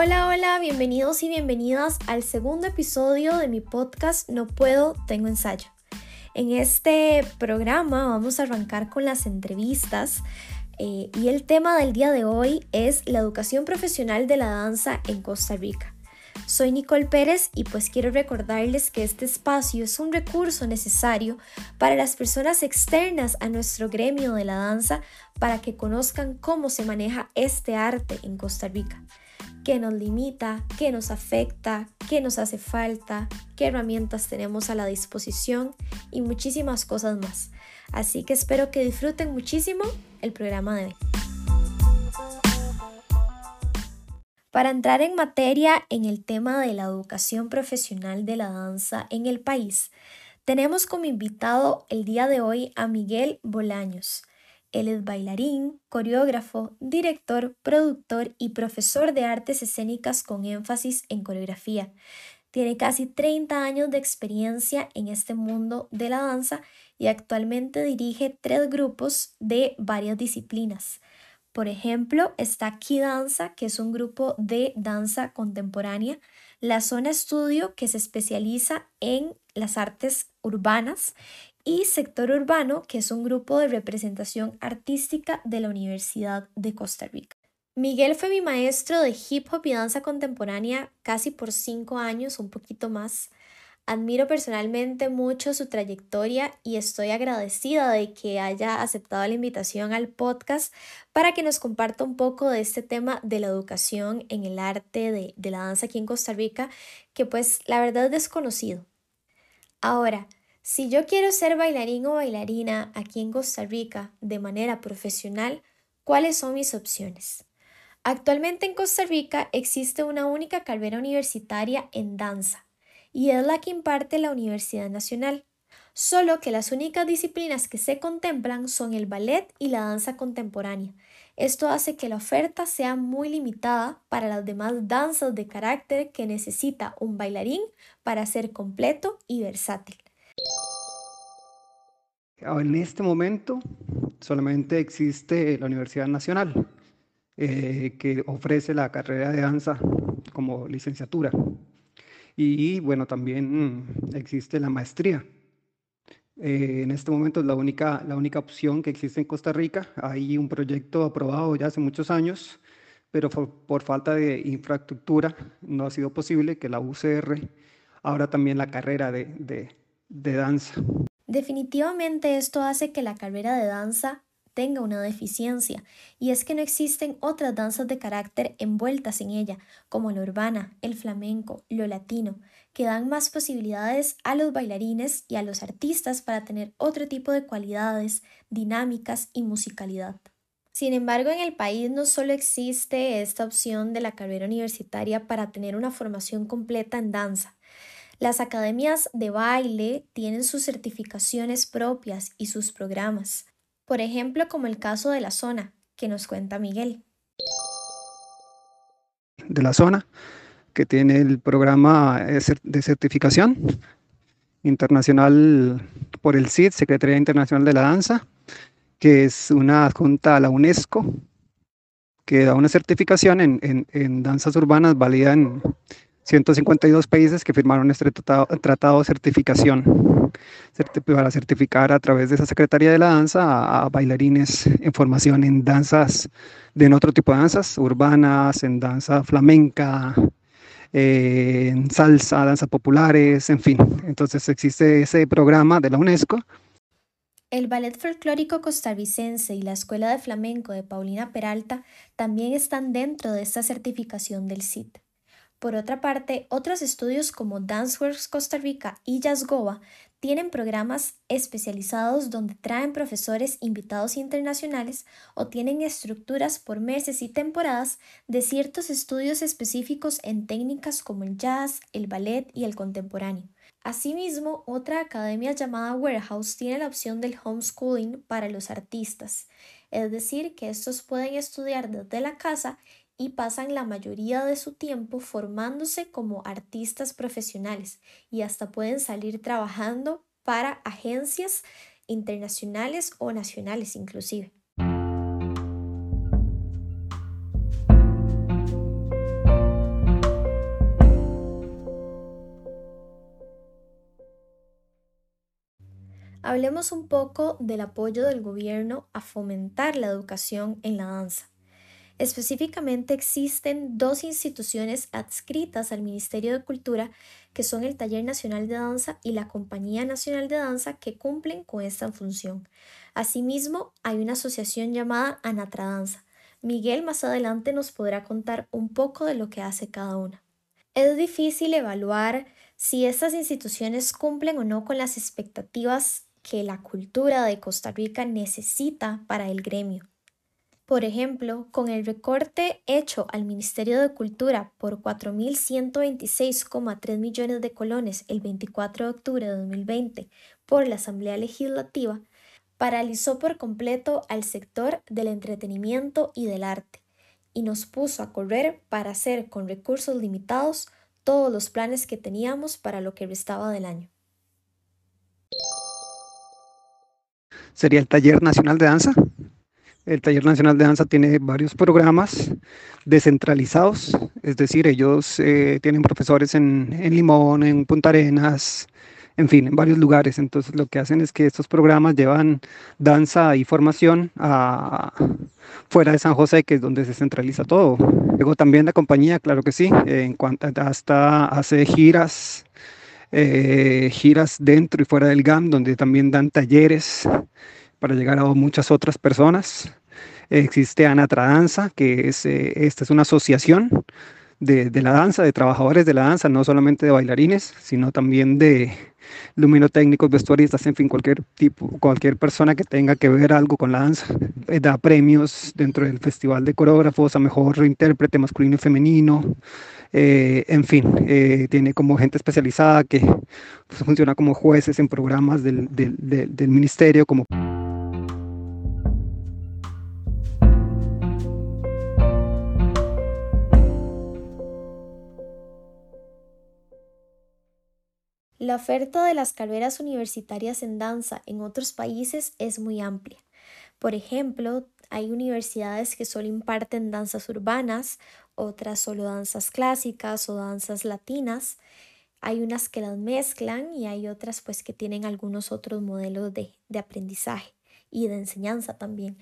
Hola, hola, bienvenidos y bienvenidas al segundo episodio de mi podcast No puedo, tengo ensayo. En este programa vamos a arrancar con las entrevistas eh, y el tema del día de hoy es la educación profesional de la danza en Costa Rica. Soy Nicole Pérez y pues quiero recordarles que este espacio es un recurso necesario para las personas externas a nuestro gremio de la danza para que conozcan cómo se maneja este arte en Costa Rica qué nos limita, qué nos afecta, qué nos hace falta, qué herramientas tenemos a la disposición y muchísimas cosas más. Así que espero que disfruten muchísimo el programa de hoy. Para entrar en materia en el tema de la educación profesional de la danza en el país, tenemos como invitado el día de hoy a Miguel Bolaños. Él es bailarín, coreógrafo, director, productor y profesor de artes escénicas con énfasis en coreografía. Tiene casi 30 años de experiencia en este mundo de la danza y actualmente dirige tres grupos de varias disciplinas. Por ejemplo, está Danza, que es un grupo de danza contemporánea, la Zona Estudio, que se especializa en las artes urbanas, y Sector Urbano, que es un grupo de representación artística de la Universidad de Costa Rica. Miguel fue mi maestro de hip hop y danza contemporánea casi por cinco años, un poquito más. Admiro personalmente mucho su trayectoria y estoy agradecida de que haya aceptado la invitación al podcast para que nos comparta un poco de este tema de la educación en el arte de, de la danza aquí en Costa Rica, que pues la verdad es desconocido. Ahora, si yo quiero ser bailarín o bailarina aquí en Costa Rica de manera profesional, ¿cuáles son mis opciones? Actualmente en Costa Rica existe una única carrera universitaria en danza y es la que imparte la Universidad Nacional, solo que las únicas disciplinas que se contemplan son el ballet y la danza contemporánea. Esto hace que la oferta sea muy limitada para las demás danzas de carácter que necesita un bailarín para ser completo y versátil. En este momento solamente existe la Universidad Nacional, eh, que ofrece la carrera de danza como licenciatura. Y bueno, también existe la maestría. Eh, en este momento es la única, la única opción que existe en Costa Rica. Hay un proyecto aprobado ya hace muchos años, pero por, falta de infraestructura no ha sido posible que la UCR abra también la carrera de, de danza. Definitivamente esto hace que la carrera de danza tenga una deficiencia, y es que no existen otras danzas de carácter envueltas en ella, como la urbana, el flamenco, lo latino, que dan más posibilidades a los bailarines y a los artistas para tener otro tipo de cualidades, dinámicas y musicalidad. Sin embargo, en el país no solo existe esta opción de la carrera universitaria para tener una formación completa en danza, las academias de baile tienen sus certificaciones propias y sus programas, por ejemplo como el caso de la zona, que nos cuenta Miguel. De la zona, que tiene el programa de certificación internacional por el CID, Secretaría Internacional de la Danza, que es una adjunta a la UNESCO, que da una certificación en, en danzas urbanas válida en 152 países que firmaron este tratado, de certificación para certificar a través de esa Secretaría de la Danza a, bailarines en formación en danzas, de en otro tipo de danzas, urbanas, en danza flamenca, eh, en salsa, danzas populares, en fin. Entonces existe ese programa de la UNESCO. El Ballet Folclórico Costarricense y la Escuela de Flamenco de Paulina Peralta también están dentro de esta certificación del CIT. Por otra parte, otros estudios como Danceworks Costa Rica y Jazzgoa tienen programas especializados donde traen profesores invitados internacionales o tienen estructuras por meses y temporadas de ciertos estudios específicos en técnicas como el jazz, el ballet y el contemporáneo. Asimismo, otra academia llamada Warehouse tiene la opción del homeschooling para los artistas, es decir, que estos pueden estudiar desde la casa y pasan la mayoría de su tiempo formándose como artistas profesionales y hasta pueden salir trabajando para agencias internacionales o nacionales inclusive. Hablemos un poco del apoyo del gobierno a fomentar la educación en la danza. Específicamente existen dos instituciones adscritas al Ministerio de Cultura, que son el Taller Nacional de Danza y la Compañía Nacional de Danza, que cumplen con esta función. Asimismo, hay una asociación llamada Anatradanza. Miguel más adelante nos podrá contar un poco de lo que hace cada una. Es difícil evaluar si estas instituciones cumplen o no con las expectativas que la cultura de Costa Rica necesita para el gremio. Por ejemplo, con el recorte hecho al Ministerio de Cultura por 4.126,3 millones de colones el 24 de octubre de 2020 por la Asamblea Legislativa, paralizó por completo al sector del entretenimiento y del arte y nos puso a correr para hacer con recursos limitados todos los planes que teníamos para lo que restaba del año. Sería el Taller Nacional de Danza, el Taller Nacional de Danza tiene varios programas descentralizados, es decir, ellos eh, tienen profesores en, Limón, en Punta Arenas, en fin, en varios lugares. Entonces lo que hacen es que estos programas llevan danza y formación fuera de San José, que es donde se centraliza todo. Luego también la compañía, claro que sí, en cuanto hasta hace giras, eh, giras dentro y fuera del GAM, donde también dan talleres para llegar a muchas otras personas. Existe Anatra Danza, que es, eh, esta es una asociación de, la danza, de trabajadores de la danza, no solamente de bailarines, sino también de luminotécnicos, vestuaristas, en fin, cualquier tipo, cualquier persona que tenga que ver algo con la danza. Eh, da premios dentro del Festival de Coreógrafos a Mejor Intérprete Masculino y Femenino. Eh, en fin, tiene como gente especializada que funciona como jueces en programas del ministerio, como... La oferta de las carreras universitarias en danza en otros países es muy amplia. Por ejemplo, hay universidades que solo imparten danzas urbanas, otras solo danzas clásicas o danzas latinas. Hay unas que las mezclan y hay otras pues que tienen algunos otros modelos de, aprendizaje y de enseñanza también.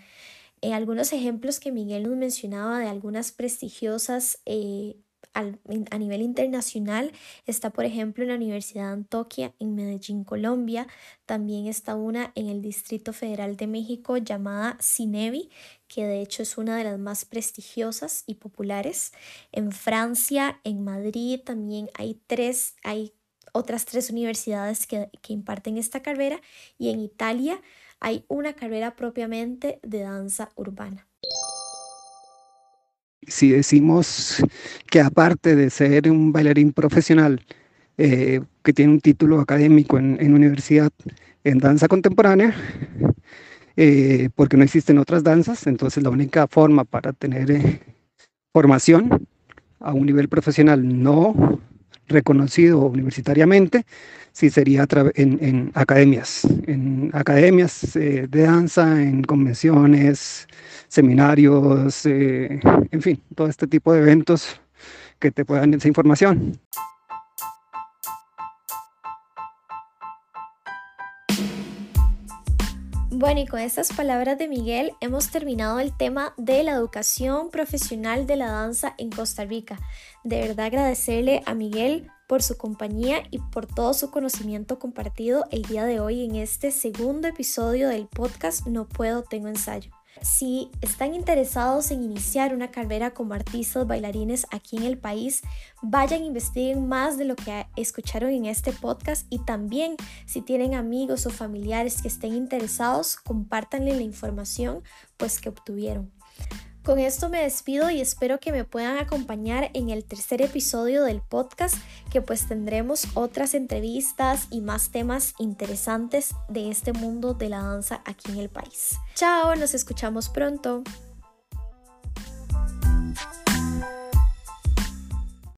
En algunos ejemplos que Miguel nos mencionaba de algunas prestigiosas eh, a nivel internacional está, por ejemplo, en la Universidad de Antioquia en Medellín, Colombia. También está una en el Distrito Federal de México llamada CINEVI, que de hecho es una de las más prestigiosas y populares. En Francia, en Madrid, también hay tres, hay otras tres universidades que, que imparten esta carrera y en Italia hay una carrera propiamente de danza urbana si decimos que aparte de ser un bailarín profesional eh, que tiene un título académico en, universidad en danza contemporánea, eh, porque no existen otras danzas, entonces la única forma para tener eh, formación a un nivel profesional no reconocido universitariamente, sí sería en, en academias, en academias de danza, en convenciones, seminarios, eh, en fin, todo este tipo de eventos que te puedan esa información. Bueno, y con estas palabras de Miguel hemos terminado el tema de la educación profesional de la danza en Costa Rica. De verdad agradecerle a Miguel por su compañía y por todo su conocimiento compartido el día de hoy en este segundo episodio del podcast No puedo, tengo ensayo. Si están interesados en iniciar una carrera como artistas bailarines aquí en el país, vayan e investiguen más de lo que escucharon en este podcast y también si tienen amigos o familiares que estén interesados, compártanle la información pues que obtuvieron. Con esto me despido y espero que me puedan acompañar en el tercer episodio del podcast, que pues tendremos otras entrevistas y más temas interesantes de este mundo de la danza aquí en el país. Chao, nos escuchamos pronto.